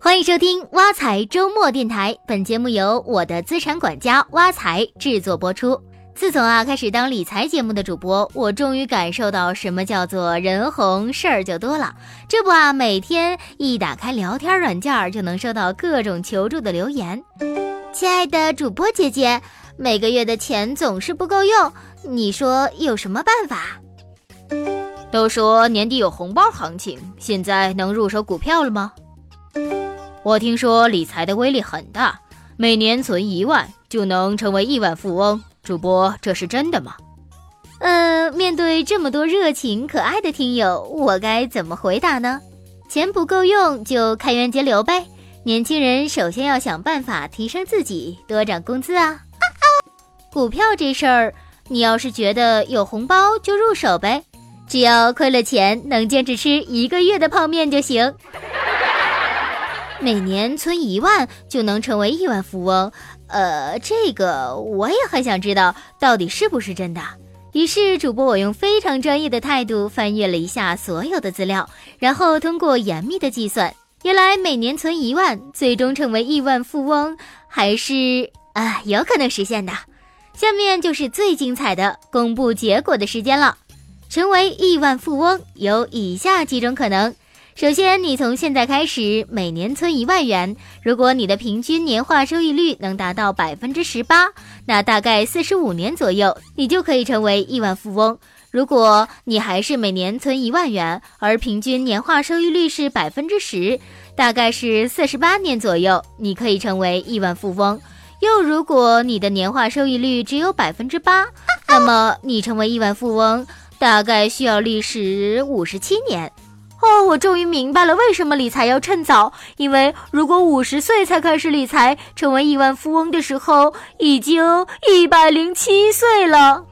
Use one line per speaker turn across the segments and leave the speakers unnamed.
欢迎收听挖财周末电台，本节目由我的资产管家挖财制作播出。自从啊开始当理财节目的主播，我终于感受到什么叫做人红事儿就多了。这不啊，每天一打开聊天软件，就能收到各种求助的留言。亲爱的主播姐姐，每个月的钱总是不够用，你说有什么办法？
都说年底有红包行情，现在能入手股票了吗？我听说理财的威力很大，每年存一万就能成为亿万富翁。主播，这是真的吗？
呃，面对这么多热情可爱的听友，我该怎么回答呢？钱不够用就开源节流呗。年轻人首先要想办法提升自己，多涨工资啊！股票这事儿，你要是觉得有红包就入手呗，只要亏了钱能坚持吃一个月的泡面就行。每年存一万就能成为亿万富翁，呃，这个我也很想知道到底是不是真的。于是，主播我用非常专业的态度翻阅了一下所有的资料，然后通过严密的计算，原来每年存一万，最终成为亿万富翁，还是啊有可能实现的。下面就是最精彩的公布结果的时间了。成为亿万富翁有以下几种可能。首先，你从现在开始每年存一万元，如果你的平均年化收益率能达到百分之十八，那大概四十五年左右，你就可以成为亿万富翁。如果你还是每年存一万元，而平均年化收益率是百分之十，大概是四十八年左右，你可以成为亿万富翁。又如果你的年化收益率只有百分之八，那么你成为亿万富翁大概需要历时五十七年。哦，我终于明白了为什么理财要趁早。因为如果五十岁才开始理财，成为亿万富翁的时候，已经一百零七岁了。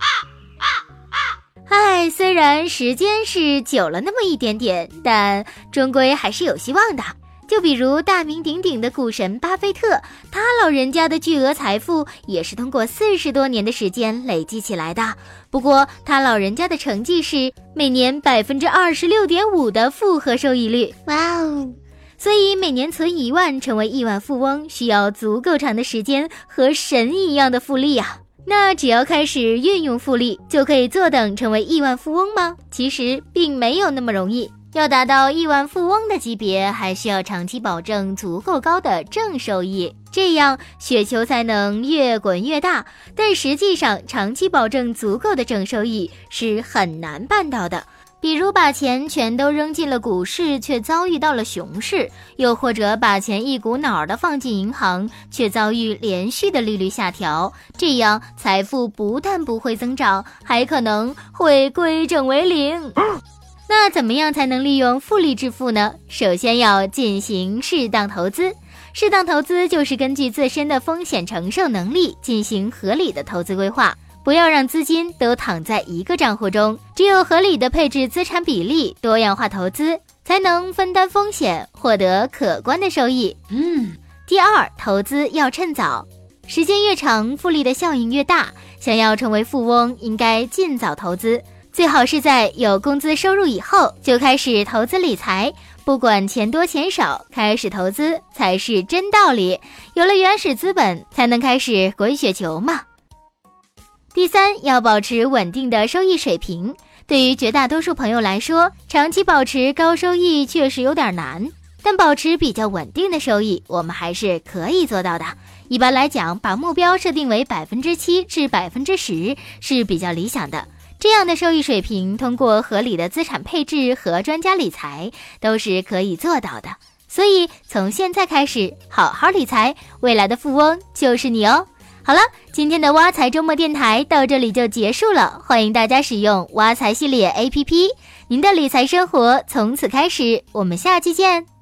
唉，虽然时间是久了那么一点点，但终归还是有希望的。就比如大名鼎鼎的股神巴菲特，他老人家的巨额财富也是通过四十多年的时间累积起来的。不过他老人家的成绩是每年百分之二十六点五的复合收益率，哇哦！所以每年存一万成为亿万富翁，需要足够长的时间和神一样的复利呀。那只要开始运用复利，就可以坐等成为亿万富翁吗？其实并没有那么容易。要达到亿万富翁的级别，还需要长期保证足够高的正收益，这样雪球才能越滚越大。但实际上，长期保证足够的正收益是很难办到的。比如把钱全都扔进了股市，却遭遇到了熊市；又或者把钱一股脑儿的放进银行，却遭遇连续的利率下调，这样财富不但不会增长，还可能会归正为零。那怎么样才能利用复利致富呢？首先要进行适当投资。适当投资就是根据自身的风险承受能力进行合理的投资规划，不要让资金都躺在一个账户中。只有合理的配置资产比例，多样化投资，才能分担风险，获得可观的收益。嗯。第二，投资要趁早，时间越长，复利的效应越大。想要成为富翁，应该尽早投资。最好是在有工资收入以后就开始投资理财，不管钱多钱少，开始投资才是真道理。有了原始资本，才能开始滚雪球嘛。第三，要保持稳定的收益水平。对于绝大多数朋友来说，长期保持高收益确实有点难，但保持比较稳定的收益，我们还是可以做到的。一般来讲，把目标设定为百分之七至百分之十是比较理想的。这样的收益水平，通过合理的资产配置和专家理财，都是可以做到的。所以，从现在开始好好理财，未来的富翁就是你哦。好了，今天的挖财周末电台到这里就结束了。欢迎大家使用挖财系列 APP，您的理财生活从此开始。我们下期见。